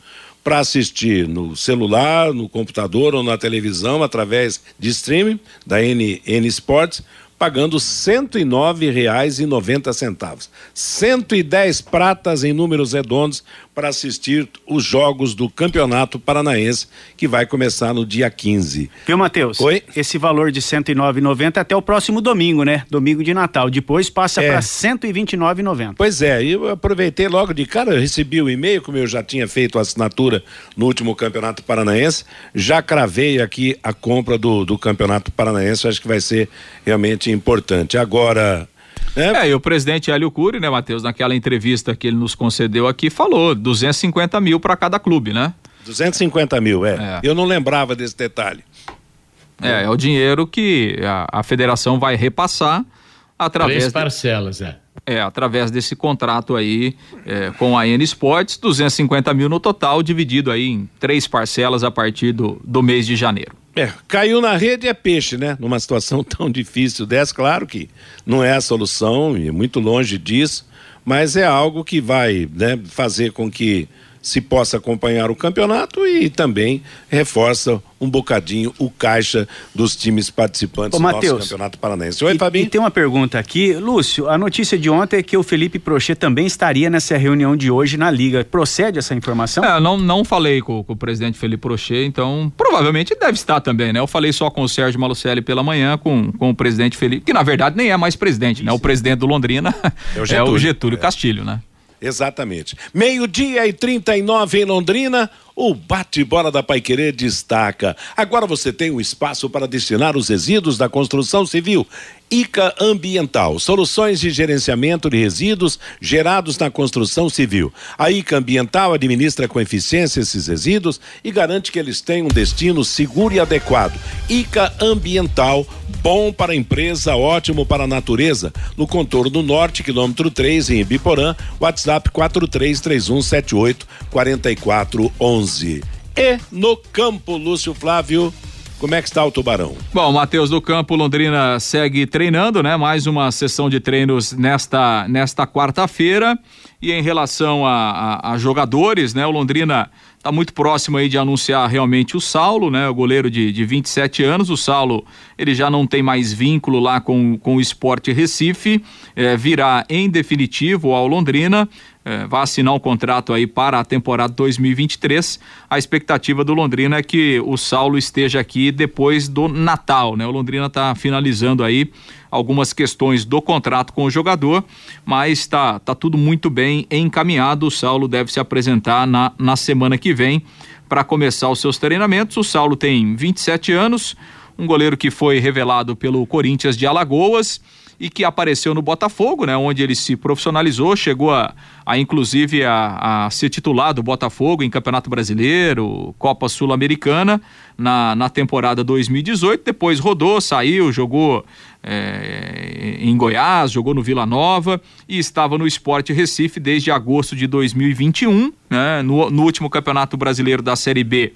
para assistir no celular, no computador ou na televisão através de streaming da N, N Sports pagando R$ 109,90. 110 pratas em números redondos para assistir os jogos do Campeonato Paranaense, que vai começar no dia 15. Viu, Matheus? Oi? Esse valor de R$ 109,90 até o próximo domingo, né? Domingo de Natal. Depois passa é. para R$ 129,90. Pois é, eu aproveitei logo de cara, eu recebi o e-mail, como eu já tinha feito a assinatura no último Campeonato Paranaense, já cravei aqui a compra do, do Campeonato Paranaense, acho que vai ser realmente importante. Agora, é. é, e o presidente Hélio Cury, né, Matheus, naquela entrevista que ele nos concedeu aqui, falou 250 mil para cada clube, né? 250 mil, é. é. Eu não lembrava desse detalhe. É, é o dinheiro que a, a federação vai repassar através. Três parcelas, de, é. É, através desse contrato aí é, com a N Sports, 250 mil no total, dividido aí em três parcelas a partir do, do mês de janeiro. É, caiu na rede é peixe, né? Numa situação tão difícil dessa, claro que não é a solução e muito longe disso, mas é algo que vai né, fazer com que se possa acompanhar o campeonato e também reforça um bocadinho o caixa dos times participantes Ô, do Mateus, nosso Campeonato Paranaense. Oi, Fabinho. E tem uma pergunta aqui. Lúcio, a notícia de ontem é que o Felipe Prochê também estaria nessa reunião de hoje na Liga. Procede essa informação? É, não, não falei com, com o presidente Felipe Prochê, então provavelmente deve estar também, né? Eu falei só com o Sérgio Malucelli pela manhã, com, com o presidente Felipe, que na verdade nem é mais presidente, Isso. né? O presidente do Londrina é o Getúlio, é o Getúlio é. Castilho, né? Exatamente. Meio-dia e 39 em Londrina. O bate-bola da Paiquerê destaca. Agora você tem um espaço para destinar os resíduos da construção civil. ICA Ambiental, soluções de gerenciamento de resíduos gerados na construção civil. A ICA Ambiental administra com eficiência esses resíduos e garante que eles tenham um destino seguro e adequado. ICA Ambiental, bom para a empresa, ótimo para a natureza. No contorno norte, quilômetro 3, em Ibiporã, WhatsApp 4331784411. E no campo, Lúcio Flávio. Como é que está o Tubarão? Bom, Matheus do Campo, Londrina segue treinando, né? Mais uma sessão de treinos nesta, nesta quarta-feira. E em relação a, a, a, jogadores, né? O Londrina está muito próximo aí de anunciar realmente o Saulo, né? O goleiro de, de 27 anos. O Saulo, ele já não tem mais vínculo lá com, com o Esporte Recife. É, virá em definitivo ao Londrina é, vai assinar um contrato aí para a temporada 2023. A expectativa do Londrina é que o Saulo esteja aqui depois do Natal, né? O Londrina está finalizando aí algumas questões do contrato com o jogador, mas está tá tudo muito bem encaminhado. O Saulo deve se apresentar na, na semana que vem para começar os seus treinamentos. O Saulo tem 27 anos, um goleiro que foi revelado pelo Corinthians de Alagoas e que apareceu no Botafogo, né, onde ele se profissionalizou, chegou a, a inclusive a, a ser titular do Botafogo em Campeonato Brasileiro, Copa Sul-Americana na, na temporada 2018. Depois rodou, saiu, jogou é, em Goiás, jogou no Vila Nova e estava no Esporte Recife desde agosto de 2021, né, no, no último Campeonato Brasileiro da Série B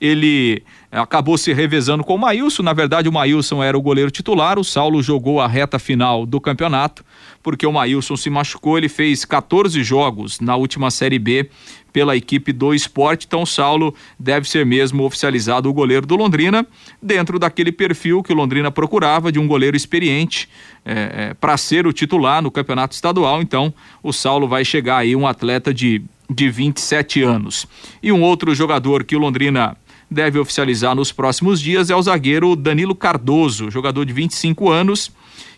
ele acabou se revezando com o Maílson. Na verdade, o Maílson era o goleiro titular. O Saulo jogou a reta final do campeonato, porque o Maílson se machucou. Ele fez 14 jogos na última Série B pela equipe do esporte. Então, Saulo deve ser mesmo oficializado o goleiro do Londrina, dentro daquele perfil que o Londrina procurava de um goleiro experiente é, é, para ser o titular no campeonato estadual. Então, o Saulo vai chegar aí um atleta de, de 27 anos. E um outro jogador que o Londrina deve oficializar nos próximos dias é o zagueiro Danilo Cardoso, jogador de 25 anos,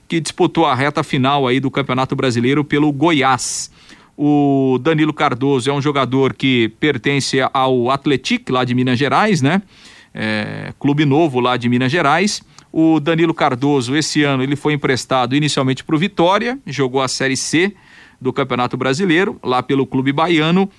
que disputou a reta final aí do Campeonato Brasileiro pelo Goiás. O Danilo Cardoso é um jogador que pertence ao Atletic lá de Minas Gerais, né? É, clube novo lá de Minas Gerais. O Danilo Cardoso, esse ano, ele foi emprestado inicialmente para o Vitória, jogou a Série C do Campeonato Brasileiro, lá pelo Clube Baiano,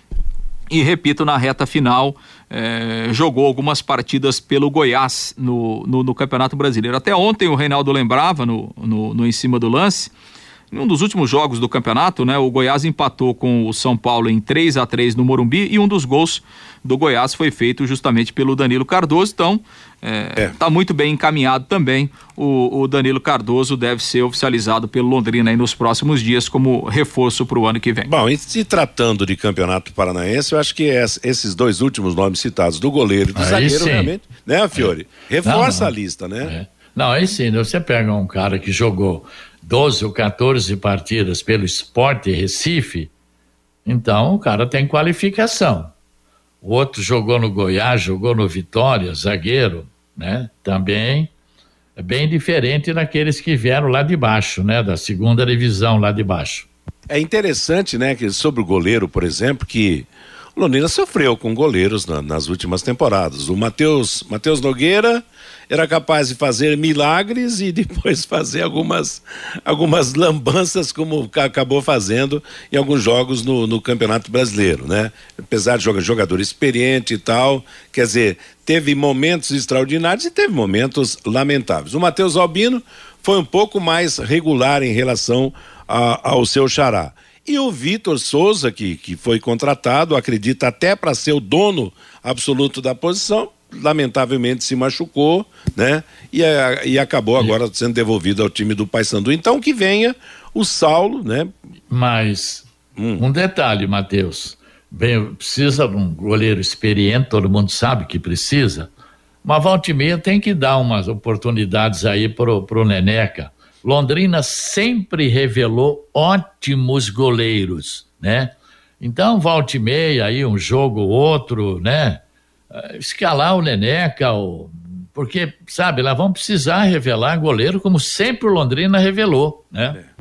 e repito, na reta final, eh, jogou algumas partidas pelo Goiás no, no, no, Campeonato Brasileiro. Até ontem o Reinaldo lembrava no, no, no em cima do lance em um dos últimos jogos do campeonato, né, o Goiás empatou com o São Paulo em 3 a 3 no Morumbi e um dos gols do Goiás foi feito justamente pelo Danilo Cardoso. Então, está é, é. Tá muito bem encaminhado também. O, o, Danilo Cardoso deve ser oficializado pelo Londrina nos próximos dias como reforço para o ano que vem. Bom, e se tratando de campeonato paranaense, eu acho que esses dois últimos nomes citados, do goleiro e do aí zagueiro, sim. realmente, né, Fiore? É. Reforça não, não. a lista, né? É. Não, aí sim, você pega um cara que jogou 12 ou 14 partidas pelo Esporte Recife, então o cara tem qualificação. O outro jogou no Goiás, jogou no Vitória, zagueiro, né? Também é bem diferente daqueles que vieram lá de baixo, né? Da segunda divisão lá de baixo. É interessante, né, que sobre o goleiro, por exemplo, que Londrina sofreu com goleiros na, nas últimas temporadas. O Matheus Mateus Nogueira era capaz de fazer milagres e depois fazer algumas, algumas lambanças, como acabou fazendo em alguns jogos no, no Campeonato Brasileiro, né? Apesar de jogar jogador experiente e tal, quer dizer, teve momentos extraordinários e teve momentos lamentáveis. O Matheus Albino foi um pouco mais regular em relação a, ao seu xará. E o Vitor Souza, que, que foi contratado, acredita até para ser o dono absoluto da posição, lamentavelmente se machucou, né? E, e acabou agora sendo devolvido ao time do Paysandu. Então que venha o Saulo, né? Mas hum. um detalhe, Matheus. Bem, precisa de um goleiro experiente, todo mundo sabe que precisa. Mas volta e meia tem que dar umas oportunidades aí pro, pro Neneca. Londrina sempre revelou ótimos goleiros, né? Então, volta e meia aí, um jogo ou outro, né? Eh, escalar o Neneca, o... porque, sabe, lá vão precisar revelar goleiro como sempre o Londrina revelou, né? É.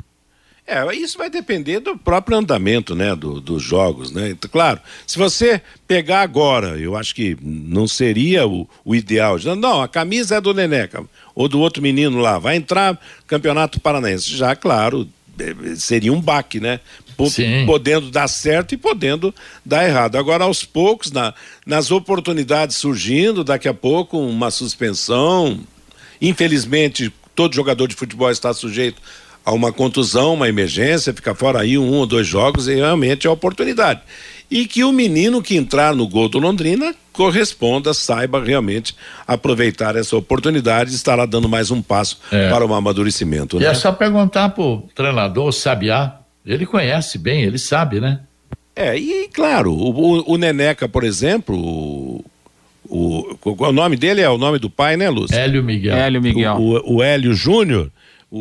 É, isso vai depender do próprio andamento, né, do, dos jogos, né? Então, claro, se você pegar agora, eu acho que não seria o, o ideal. Não, a camisa é do Neneca ou do outro menino lá, vai entrar Campeonato Paranaense. Já, claro, seria um baque, né? Sim. Podendo dar certo e podendo dar errado. Agora, aos poucos, na, nas oportunidades surgindo, daqui a pouco uma suspensão. Infelizmente, todo jogador de futebol está sujeito a uma contusão, uma emergência, fica fora aí um ou dois jogos e realmente é oportunidade. E que o menino que entrar no gol do Londrina corresponda, saiba realmente aproveitar essa oportunidade e estará dando mais um passo é. para o amadurecimento. E né? é só perguntar pro treinador Sabiá, ele conhece bem, ele sabe, né? É, e claro, o, o Neneca, por exemplo, o, o, o, nome dele é o nome do pai, né, Lúcio? Hélio Miguel. Hélio Miguel. O, o Hélio Júnior, o,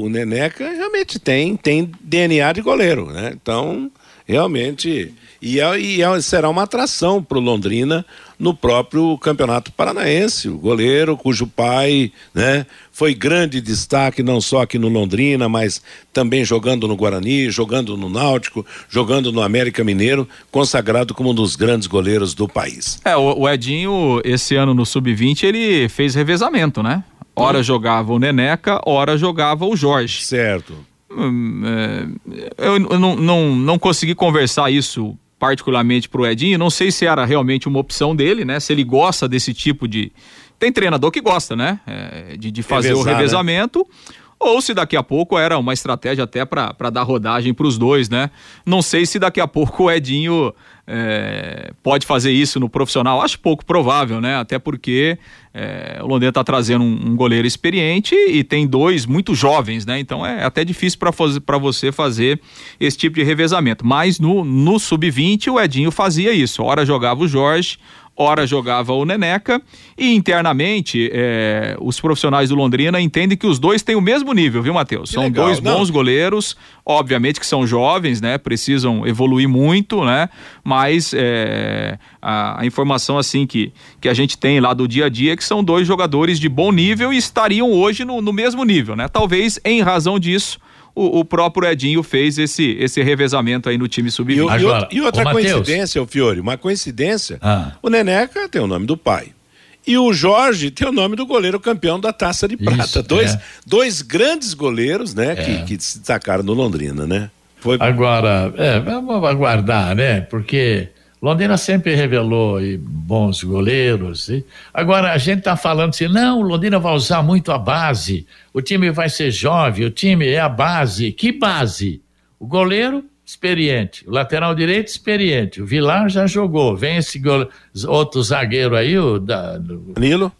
o, o Neneca realmente tem, tem DNA de goleiro, né? Então, realmente. E, é, e é, será uma atração para o Londrina no próprio Campeonato Paranaense. O goleiro, cujo pai né, foi grande destaque não só aqui no Londrina, mas também jogando no Guarani, jogando no Náutico, jogando no América Mineiro, consagrado como um dos grandes goleiros do país. É, o, o Edinho, esse ano no Sub-20, ele fez revezamento, né? Ora hum. jogava o Neneca, ora jogava o Jorge. Certo. Hum, é, eu, não, não, não consegui conversar isso particularmente pro Edinho, não sei se era realmente uma opção dele, né? Se ele gosta desse tipo de. Tem treinador que gosta, né? É, de, de fazer Revezar, o né? revezamento. Né? Ou se daqui a pouco era uma estratégia até para dar rodagem para os dois, né? Não sei se daqui a pouco o Edinho é, pode fazer isso no profissional. Acho pouco provável, né? Até porque é, o Londrina está trazendo um, um, goleiro experiente e tem dois muito jovens, né? Então é até difícil para você fazer esse tipo de revezamento. Mas no, no sub-20 o Edinho fazia isso. Ora jogava o Jorge, ora jogava o Neneca, e internamente é, os profissionais do Londrina entendem que os dois têm o mesmo nível, viu, Matheus? São legal, dois bons não. goleiros, obviamente que são jovens, né? Precisam evoluir muito, né? Mas é, a, a, informação assim que, que a gente tem lá do dia a dia é que são dois jogadores de bom nível e estariam hoje no, no mesmo nível, né? Talvez em razão disso o, o, próprio Edinho fez esse, esse revezamento aí no time sub-20. E, e, outra coincidência, o Fiore, uma coincidência, ah. o Neneca tem o nome do pai. E o Jorge tem o nome do goleiro campeão da Taça de Prata. Isso, dois, é. dois grandes goleiros, né, é. que, que se destacaram no Londrina, né? Foi... Agora, é, vamos aguardar, né? Porque Londrina sempre revelou bons goleiros. E agora a gente está falando assim, não, Londrina vai usar muito a base, o time vai ser jovem, o time é a base. Que base? O goleiro experiente, o lateral direito experiente, o Vilar já jogou, vem esse outro zagueiro aí, o da, do... Nilo?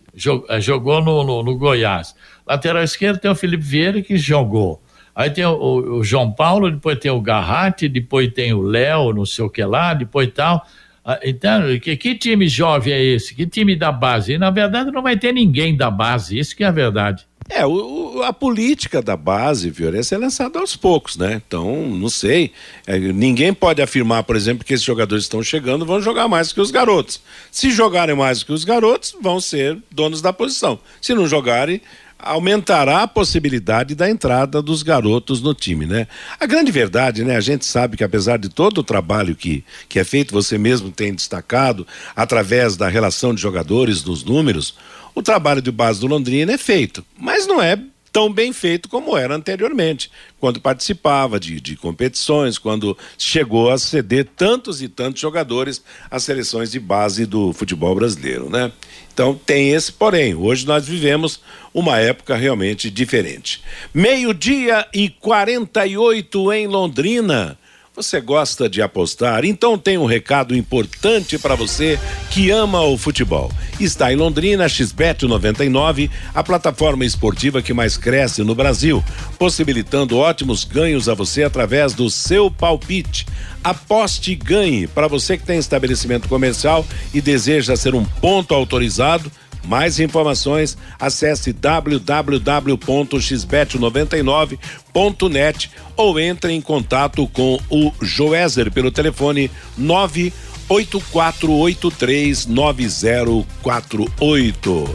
Eh, jogou no, no, no, Goiás. Lateral esquerdo tem o Felipe Vieira que jogou. Aí tem o, o, João Paulo, depois tem o Garratti, depois tem o Léo, não sei o que lá, depois tal. Ah, então, que, que, time jovem é esse? Que time da base? E, na verdade, não vai ter ninguém da base, isso que é a verdade. É, o, a política da base, violência, é lançada aos poucos, né? Então, não sei. É, ninguém pode afirmar, por exemplo, que esses jogadores estão chegando vão jogar mais que os garotos. Se jogarem mais que os garotos, vão ser donos da posição. Se não jogarem, aumentará a possibilidade da entrada dos garotos no time, né? A grande verdade, né? A gente sabe que apesar de todo o trabalho que, que é feito, você mesmo tem destacado, através da relação de jogadores, dos números, o trabalho de base do Londrina é feito, mas não é tão bem feito como era anteriormente, quando participava de, de competições, quando chegou a ceder tantos e tantos jogadores às seleções de base do futebol brasileiro, né? Então tem esse porém. Hoje nós vivemos uma época realmente diferente. Meio-dia e 48 em Londrina. Você gosta de apostar? Então tem um recado importante para você que ama o futebol. Está em Londrina, XBET 99, a plataforma esportiva que mais cresce no Brasil, possibilitando ótimos ganhos a você através do seu palpite. Aposte e ganhe. Para você que tem estabelecimento comercial e deseja ser um ponto autorizado, mais informações, acesse www.xbet99.net ou entre em contato com o Joézer pelo telefone 984839048.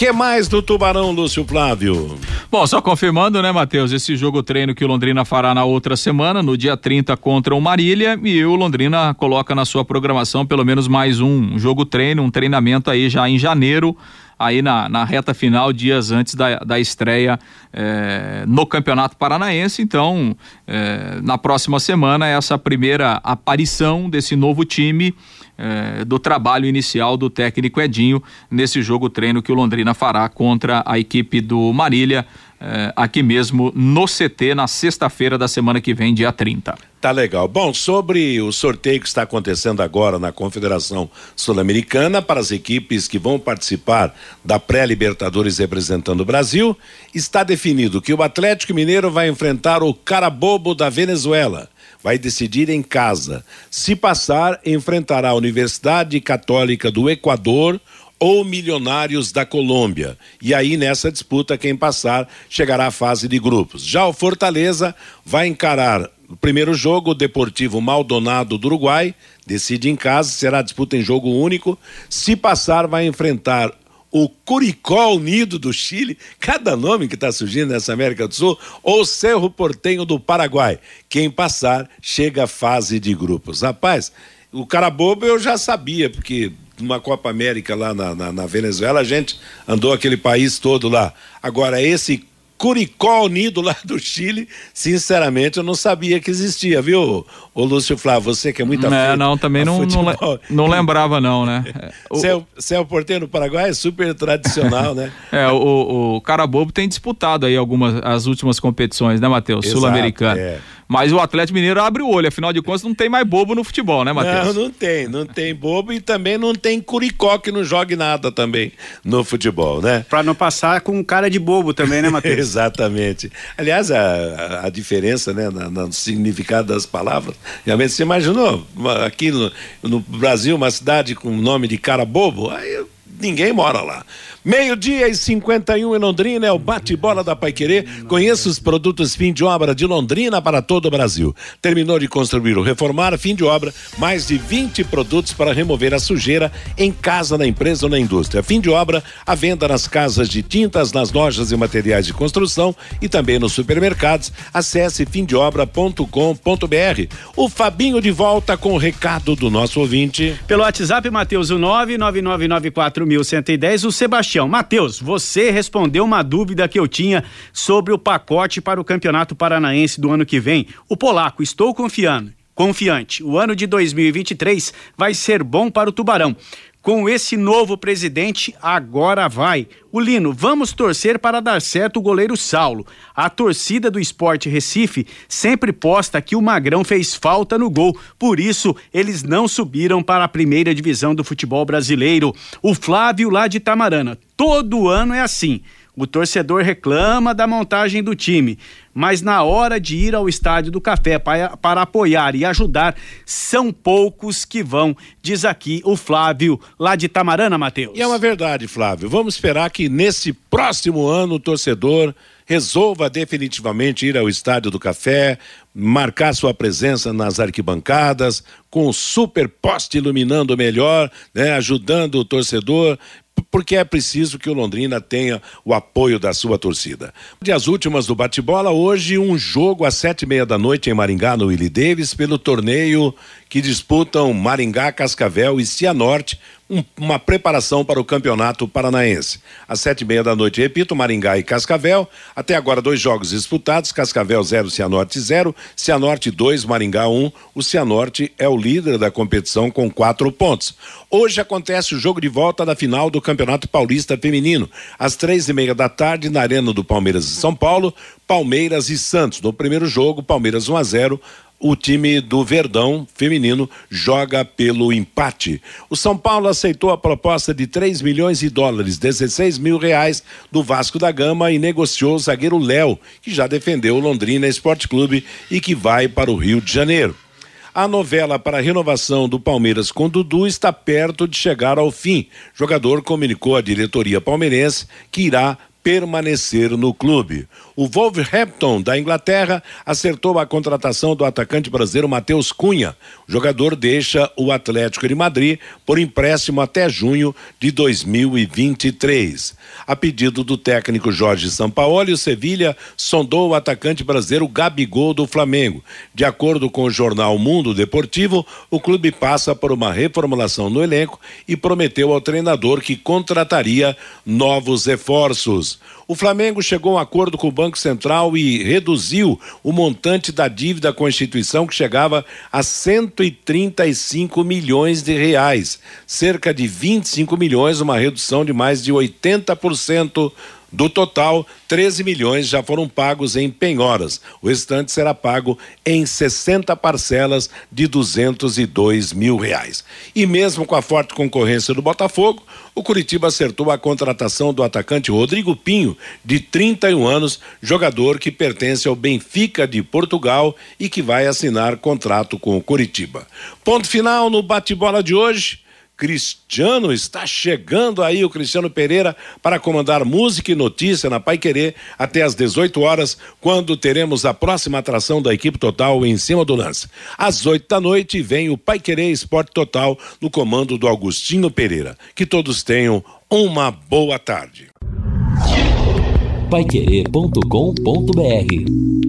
Que mais do Tubarão, Lúcio Flávio? Bom, só confirmando, né, Matheus, esse jogo treino que o Londrina fará na outra semana, no dia 30 contra o Marília, e o Londrina coloca na sua programação pelo menos mais um jogo treino, um treinamento aí já em janeiro, aí na, na reta final, dias antes da, da estreia é, no Campeonato Paranaense. Então, é, na próxima semana, essa primeira aparição desse novo time eh, do trabalho inicial do técnico Edinho nesse jogo treino que o Londrina fará contra a equipe do Marília, eh, aqui mesmo no CT, na sexta-feira da semana que vem, dia 30. Tá legal. Bom, sobre o sorteio que está acontecendo agora na Confederação Sul-Americana para as equipes que vão participar da pré-Libertadores representando o Brasil, está definido que o Atlético Mineiro vai enfrentar o Carabobo da Venezuela vai decidir em casa. Se passar, enfrentará a Universidade Católica do Equador ou Milionários da Colômbia. E aí, nessa disputa, quem passar chegará à fase de grupos. Já o Fortaleza vai encarar o primeiro jogo, o Deportivo Maldonado do Uruguai, decide em casa, será disputa em jogo único. Se passar, vai enfrentar o Curicó Unido do Chile, cada nome que está surgindo nessa América do Sul, ou Cerro Portenho do Paraguai. Quem passar chega à fase de grupos. Rapaz, o cara bobo eu já sabia, porque numa Copa América lá na, na, na Venezuela a gente andou aquele país todo lá. Agora, esse Curicó Unido lá do Chile, sinceramente eu não sabia que existia, viu, o Lúcio Flávio? Você que é muito É, não, também não, não, não, lembrava não, né? Céu, Céu Porteiro no Paraguai é super tradicional, né? é, o, o Carabobo tem disputado aí algumas, as últimas competições, né, Matheus? Sul-Americano. É. Mas o Atlético Mineiro abre o olho, afinal de contas não tem mais bobo no futebol, né, Matheus? Não, não tem, não tem bobo e também não tem curicó que não jogue nada também no futebol, né? Pra não passar com cara de bobo também, né, Matheus? Exatamente. Aliás, a, a diferença, né, no significado das palavras, realmente você imaginou aqui no, no Brasil uma cidade com o nome de cara bobo? Aí ninguém mora lá. Meio-dia e 51 em Londrina é o bate-bola da Paiquerê. Conheça os produtos fim de obra de Londrina para todo o Brasil. Terminou de construir ou reformar, fim de obra, mais de 20 produtos para remover a sujeira em casa, na empresa ou na indústria. Fim de obra, a venda nas casas de tintas, nas lojas e materiais de construção e também nos supermercados. Acesse fimdeobra.com.br. O Fabinho de volta com o recado do nosso ouvinte. Pelo WhatsApp, Matheus, o 99994110, o Sebastião. Matheus, você respondeu uma dúvida que eu tinha sobre o pacote para o Campeonato Paranaense do ano que vem. O polaco, estou confiando, confiante. O ano de 2023 vai ser bom para o Tubarão. Com esse novo presidente, agora vai. O Lino, vamos torcer para dar certo o goleiro Saulo. A torcida do Esporte Recife sempre posta que o Magrão fez falta no gol, por isso eles não subiram para a primeira divisão do futebol brasileiro. O Flávio lá de Tamarana, todo ano é assim. O torcedor reclama da montagem do time, mas na hora de ir ao estádio do Café para, para apoiar e ajudar, são poucos que vão, diz aqui o Flávio, lá de Tamarana, Matheus. E é uma verdade, Flávio. Vamos esperar que nesse próximo ano o torcedor resolva definitivamente ir ao Estádio do Café, marcar sua presença nas arquibancadas, com o super poste iluminando melhor, né, ajudando o torcedor porque é preciso que o Londrina tenha o apoio da sua torcida. De as últimas do bate-bola, hoje um jogo às sete e meia da noite em Maringá, no Willie Davis, pelo torneio que disputam Maringá, Cascavel e Cianorte, um, uma preparação para o campeonato paranaense. Às sete e meia da noite, repito, Maringá e Cascavel. Até agora, dois jogos disputados: Cascavel 0, Cianorte 0, Cianorte 2, Maringá 1. Um. O Cianorte é o líder da competição com quatro pontos. Hoje acontece o jogo de volta da final do Campeonato Paulista Feminino, às três e meia da tarde, na Arena do Palmeiras de São Paulo, Palmeiras e Santos. No primeiro jogo, Palmeiras 1 a 0 o time do Verdão feminino joga pelo empate. O São Paulo aceitou a proposta de 3 milhões de dólares, 16 mil reais do Vasco da Gama e negociou o zagueiro Léo, que já defendeu o Londrina Esporte Clube e que vai para o Rio de Janeiro. A novela para a renovação do Palmeiras com Dudu está perto de chegar ao fim. O jogador comunicou à diretoria palmeirense que irá permanecer no clube. O Wolverhampton da Inglaterra acertou a contratação do atacante brasileiro Matheus Cunha. O jogador deixa o Atlético de Madrid por empréstimo até junho de 2023. A pedido do técnico Jorge Sampaoli, o Sevilha sondou o atacante brasileiro Gabigol do Flamengo. De acordo com o jornal Mundo Deportivo, o clube passa por uma reformulação no elenco e prometeu ao treinador que contrataria novos reforços. O Flamengo chegou a um acordo com o Banco Central e reduziu o montante da dívida com a instituição que chegava a 135 milhões de reais, cerca de 25 milhões, uma redução de mais de 80% do total, 13 milhões já foram pagos em penhoras. O restante será pago em 60 parcelas de 202 mil reais. E mesmo com a forte concorrência do Botafogo, o Curitiba acertou a contratação do atacante Rodrigo Pinho, de 31 anos, jogador que pertence ao Benfica de Portugal e que vai assinar contrato com o Curitiba. Ponto final no bate-bola de hoje. Cristiano está chegando aí, o Cristiano Pereira, para comandar música e notícia na Pai Querer até às 18 horas, quando teremos a próxima atração da equipe total em cima do lance. Às 8 da noite vem o Pai Querer Esporte Total no comando do Agostinho Pereira. Que todos tenham uma boa tarde. Paiquerê.com.br